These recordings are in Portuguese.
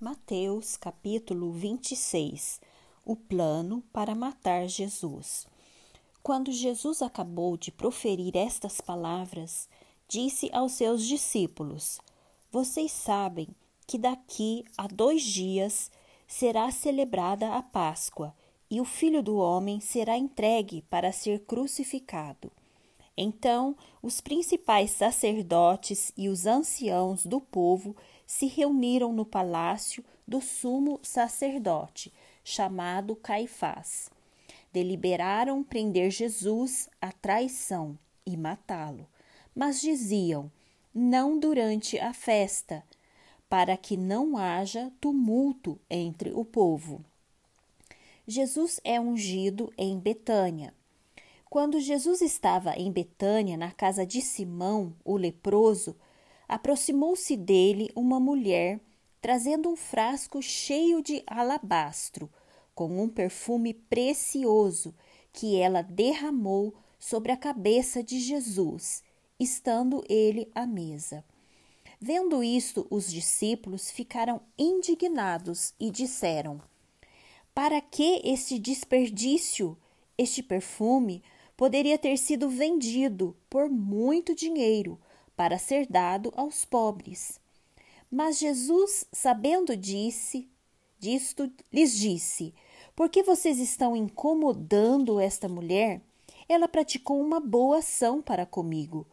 Mateus capítulo 26 O plano para matar Jesus. Quando Jesus acabou de proferir estas palavras, disse aos seus discípulos: Vocês sabem que daqui a dois dias será celebrada a Páscoa e o Filho do Homem será entregue para ser crucificado. Então os principais sacerdotes e os anciãos do povo se reuniram no palácio do sumo sacerdote, chamado Caifás. Deliberaram prender Jesus à traição e matá-lo, mas diziam: não durante a festa, para que não haja tumulto entre o povo. Jesus é ungido em Betânia. Quando Jesus estava em Betânia, na casa de Simão, o leproso, aproximou-se dele uma mulher trazendo um frasco cheio de alabastro, com um perfume precioso que ela derramou sobre a cabeça de Jesus, estando ele à mesa. Vendo isto, os discípulos ficaram indignados e disseram: Para que este desperdício? Este perfume poderia ter sido vendido por muito dinheiro para ser dado aos pobres. Mas Jesus, sabendo disse, disto, lhes disse: Por que vocês estão incomodando esta mulher? Ela praticou uma boa ação para comigo,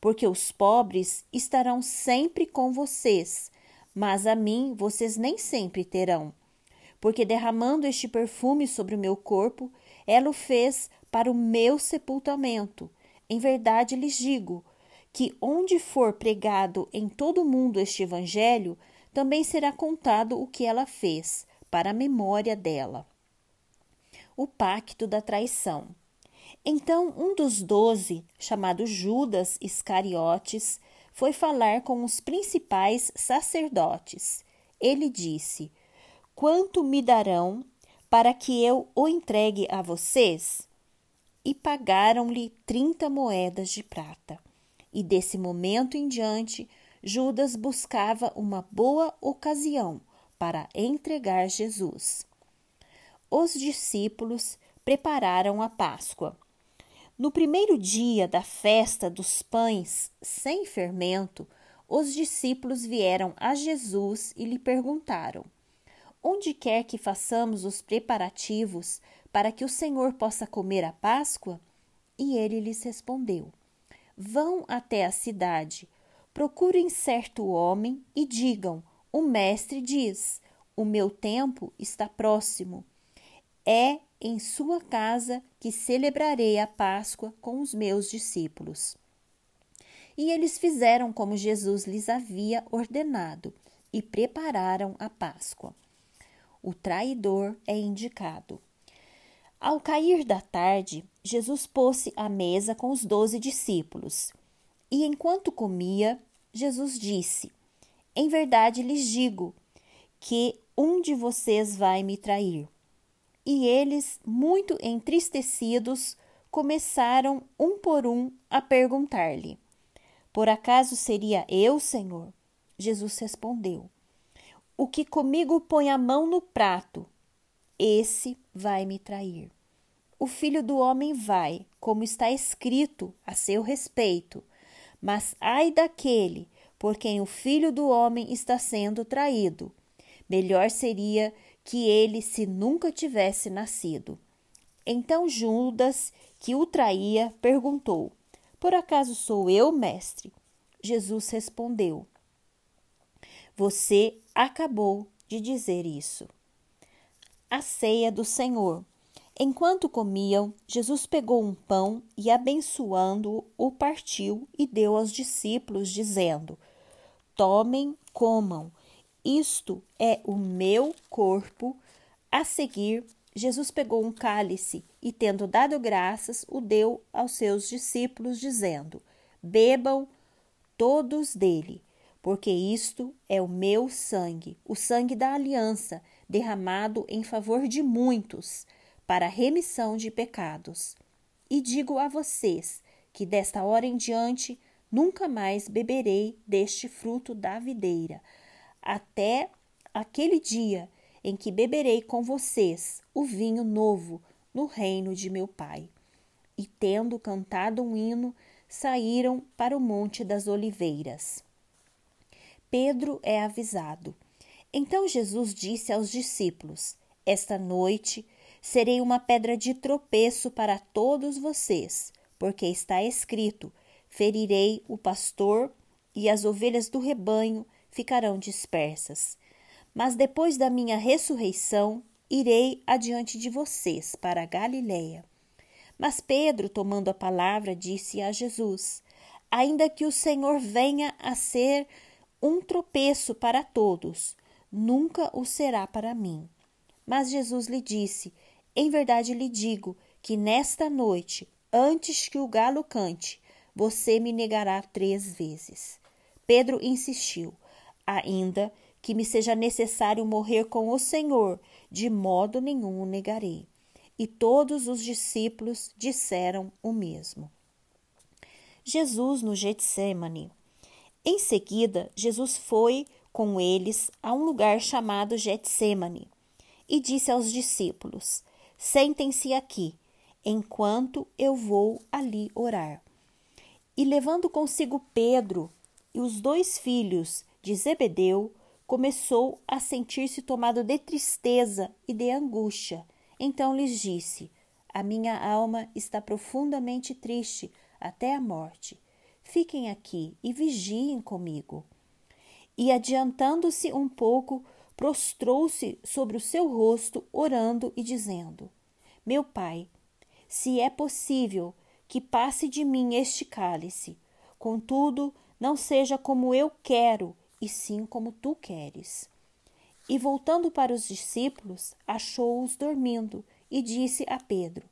porque os pobres estarão sempre com vocês, mas a mim vocês nem sempre terão. Porque derramando este perfume sobre o meu corpo, ela o fez para o meu sepultamento. Em verdade lhes digo: que onde for pregado em todo o mundo este evangelho, também será contado o que ela fez, para a memória dela. O pacto da traição. Então um dos doze, chamado Judas Iscariotes, foi falar com os principais sacerdotes. Ele disse: Quanto me darão para que eu o entregue a vocês? E pagaram-lhe trinta moedas de prata e desse momento em diante, Judas buscava uma boa ocasião para entregar Jesus. Os discípulos prepararam a Páscoa. No primeiro dia da festa dos pães sem fermento, os discípulos vieram a Jesus e lhe perguntaram: Onde quer que façamos os preparativos para que o Senhor possa comer a Páscoa? E ele lhes respondeu: Vão até a cidade, procurem certo homem e digam: O mestre diz: O meu tempo está próximo. É em sua casa que celebrarei a Páscoa com os meus discípulos. E eles fizeram como Jesus lhes havia ordenado e prepararam a Páscoa. O traidor é indicado. Ao cair da tarde, Jesus pôs-se à mesa com os doze discípulos. E enquanto comia, Jesus disse: Em verdade lhes digo que um de vocês vai me trair. E eles, muito entristecidos, começaram um por um a perguntar-lhe: Por acaso seria eu, Senhor? Jesus respondeu: O que comigo põe a mão no prato esse vai me trair. O filho do homem vai, como está escrito a seu respeito. Mas ai daquele por quem o filho do homem está sendo traído. Melhor seria que ele se nunca tivesse nascido. Então Judas, que o traía, perguntou: Por acaso sou eu, mestre? Jesus respondeu: Você acabou de dizer isso a ceia do Senhor. Enquanto comiam, Jesus pegou um pão e, abençoando-o, o partiu e deu aos discípulos, dizendo: Tomem, comam, isto é o meu corpo. A seguir, Jesus pegou um cálice e, tendo dado graças, o deu aos seus discípulos, dizendo: Bebam todos dele, porque isto é o meu sangue, o sangue da aliança derramado em favor de muitos, para remissão de pecados. E digo a vocês que desta hora em diante nunca mais beberei deste fruto da videira, até aquele dia em que beberei com vocês o vinho novo no reino de meu Pai. E tendo cantado um hino, saíram para o Monte das Oliveiras. Pedro é avisado. Então Jesus disse aos discípulos: Esta noite serei uma pedra de tropeço para todos vocês, porque está escrito: Ferirei o pastor e as ovelhas do rebanho ficarão dispersas. Mas depois da minha ressurreição, irei adiante de vocês para a Galiléia. Mas Pedro, tomando a palavra, disse a Jesus: Ainda que o Senhor venha a ser um tropeço para todos, nunca o será para mim. Mas Jesus lhe disse: Em verdade lhe digo que nesta noite, antes que o galo cante, você me negará três vezes. Pedro insistiu: Ainda que me seja necessário morrer com o Senhor, de modo nenhum o negarei. E todos os discípulos disseram o mesmo. Jesus no Getsemane. Em seguida, Jesus foi com eles a um lugar chamado Getsemane e disse aos discípulos: Sentem-se aqui, enquanto eu vou ali orar. E levando consigo Pedro e os dois filhos de Zebedeu, começou a sentir-se tomado de tristeza e de angústia. Então lhes disse: A minha alma está profundamente triste até a morte. Fiquem aqui e vigiem comigo. E adiantando-se um pouco, prostrou-se sobre o seu rosto, orando e dizendo: Meu pai, se é possível que passe de mim este cálice, contudo, não seja como eu quero, e sim como tu queres. E voltando para os discípulos, achou-os dormindo e disse a Pedro: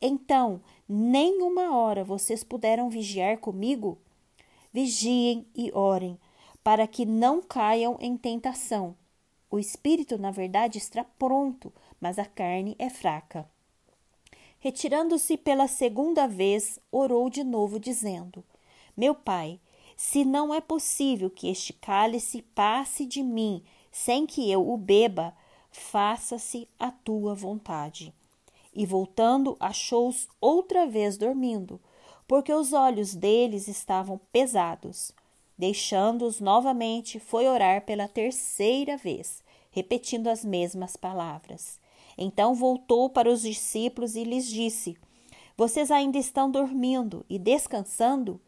Então, nem uma hora vocês puderam vigiar comigo? Vigiem e orem, para que não caiam em tentação. O espírito, na verdade, está pronto, mas a carne é fraca. Retirando-se pela segunda vez, orou de novo, dizendo: Meu pai, se não é possível que este cálice passe de mim sem que eu o beba, faça-se a tua vontade. E voltando, achou-os outra vez dormindo, porque os olhos deles estavam pesados. Deixando-os novamente, foi orar pela terceira vez, repetindo as mesmas palavras. Então voltou para os discípulos e lhes disse: Vocês ainda estão dormindo e descansando?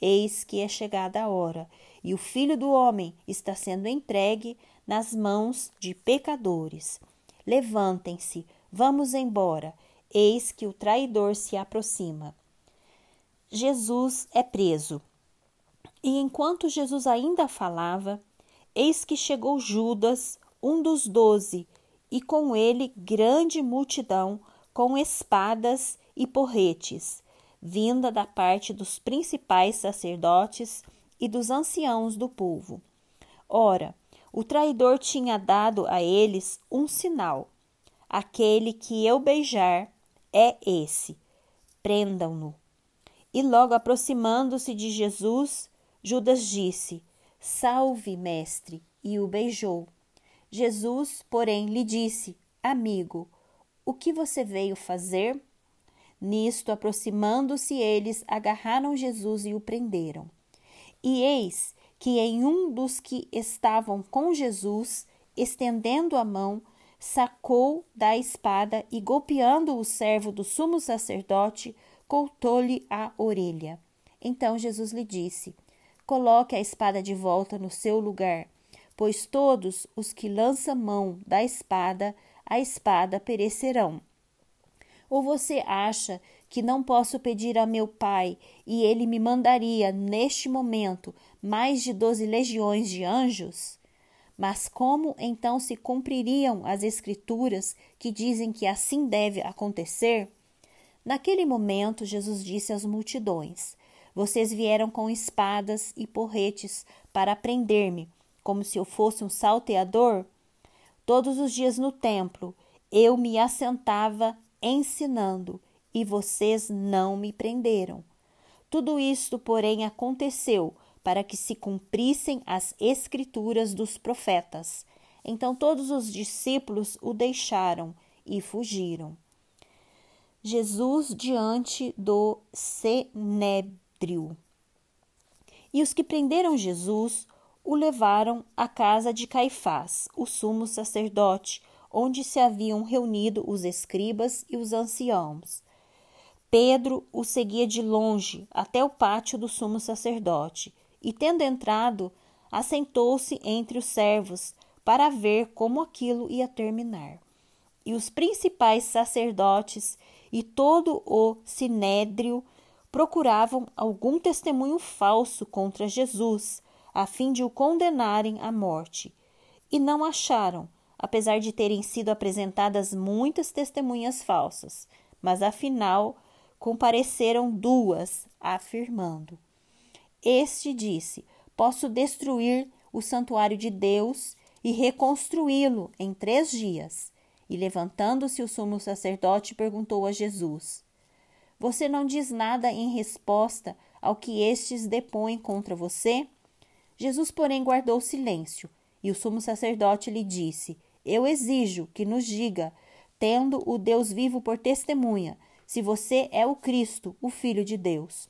Eis que é chegada a hora, e o filho do homem está sendo entregue nas mãos de pecadores. Levantem-se, vamos embora, eis que o traidor se aproxima. Jesus é preso. E enquanto Jesus ainda falava, eis que chegou Judas, um dos doze, e com ele grande multidão com espadas e porretes vinda da parte dos principais sacerdotes e dos anciãos do povo. Ora, o traidor tinha dado a eles um sinal: aquele que eu beijar é esse, prendam-no. E logo aproximando-se de Jesus, Judas disse: Salve, mestre, e o beijou. Jesus, porém, lhe disse: Amigo, o que você veio fazer? Nisto, aproximando-se eles, agarraram Jesus e o prenderam. E eis que em um dos que estavam com Jesus, estendendo a mão, sacou da espada e, golpeando o servo do sumo sacerdote, cortou-lhe a orelha. Então Jesus lhe disse: Coloque a espada de volta no seu lugar, pois todos os que lançam mão da espada, a espada perecerão. Ou você acha que não posso pedir a meu pai e ele me mandaria, neste momento, mais de doze legiões de anjos? Mas como então se cumpririam as Escrituras que dizem que assim deve acontecer? Naquele momento, Jesus disse às multidões: Vocês vieram com espadas e porretes para prender-me, como se eu fosse um salteador? Todos os dias no templo eu me assentava ensinando, e vocês não me prenderam. Tudo isto, porém, aconteceu para que se cumprissem as escrituras dos profetas. Então todos os discípulos o deixaram e fugiram. Jesus diante do Senédrio. E os que prenderam Jesus o levaram à casa de Caifás, o sumo sacerdote, onde se haviam reunido os escribas e os anciãos. Pedro o seguia de longe até o pátio do sumo sacerdote, e tendo entrado, assentou-se entre os servos para ver como aquilo ia terminar. E os principais sacerdotes e todo o sinédrio procuravam algum testemunho falso contra Jesus, a fim de o condenarem à morte. E não acharam, apesar de terem sido apresentadas muitas testemunhas falsas, mas afinal compareceram duas, afirmando: Este disse: Posso destruir o santuário de Deus e reconstruí-lo em três dias. E levantando-se o sumo sacerdote perguntou a Jesus: Você não diz nada em resposta ao que estes depõem contra você? Jesus, porém, guardou silêncio, e o sumo sacerdote lhe disse: Eu exijo que nos diga, tendo o Deus vivo por testemunha, se você é o Cristo, o Filho de Deus.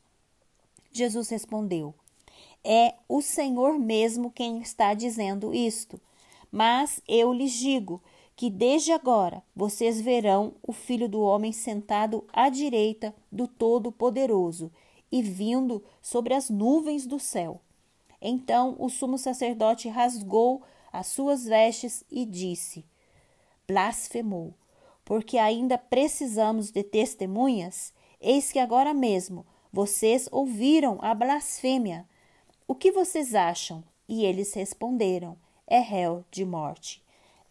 Jesus respondeu: É o Senhor mesmo quem está dizendo isto. Mas eu lhes digo que desde agora vocês verão o Filho do Homem sentado à direita do Todo-Poderoso e vindo sobre as nuvens do céu. Então o sumo sacerdote rasgou as suas vestes e disse: Blasfemou porque ainda precisamos de testemunhas, eis que agora mesmo vocês ouviram a blasfêmia. O que vocês acham? E eles responderam: É réu de morte.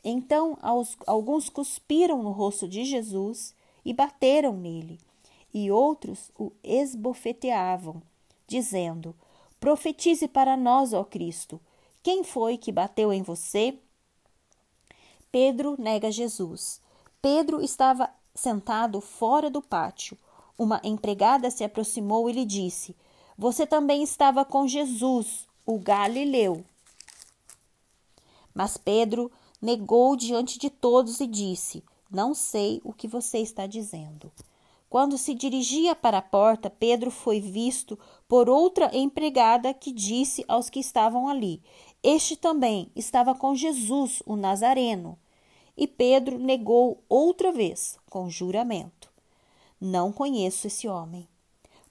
Então alguns cuspiram no rosto de Jesus e bateram nele, e outros o esbofeteavam, dizendo: Profetize para nós, ó Cristo. Quem foi que bateu em você? Pedro nega Jesus. Pedro estava sentado fora do pátio. Uma empregada se aproximou e lhe disse: Você também estava com Jesus, o Galileu. Mas Pedro negou diante de todos e disse: Não sei o que você está dizendo. Quando se dirigia para a porta, Pedro foi visto por outra empregada que disse aos que estavam ali: Este também estava com Jesus, o Nazareno. E Pedro negou outra vez, com juramento: Não conheço esse homem.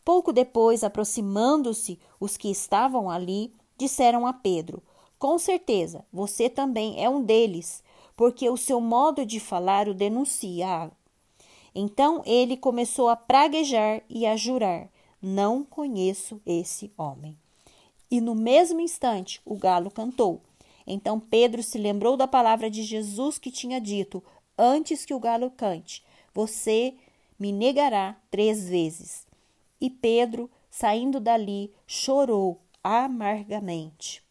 Pouco depois, aproximando-se os que estavam ali, disseram a Pedro: Com certeza, você também é um deles, porque o seu modo de falar o denuncia. Então ele começou a praguejar e a jurar: Não conheço esse homem. E no mesmo instante o galo cantou. Então Pedro se lembrou da palavra de Jesus que tinha dito, antes que o galo cante: Você me negará três vezes. E Pedro, saindo dali, chorou amargamente.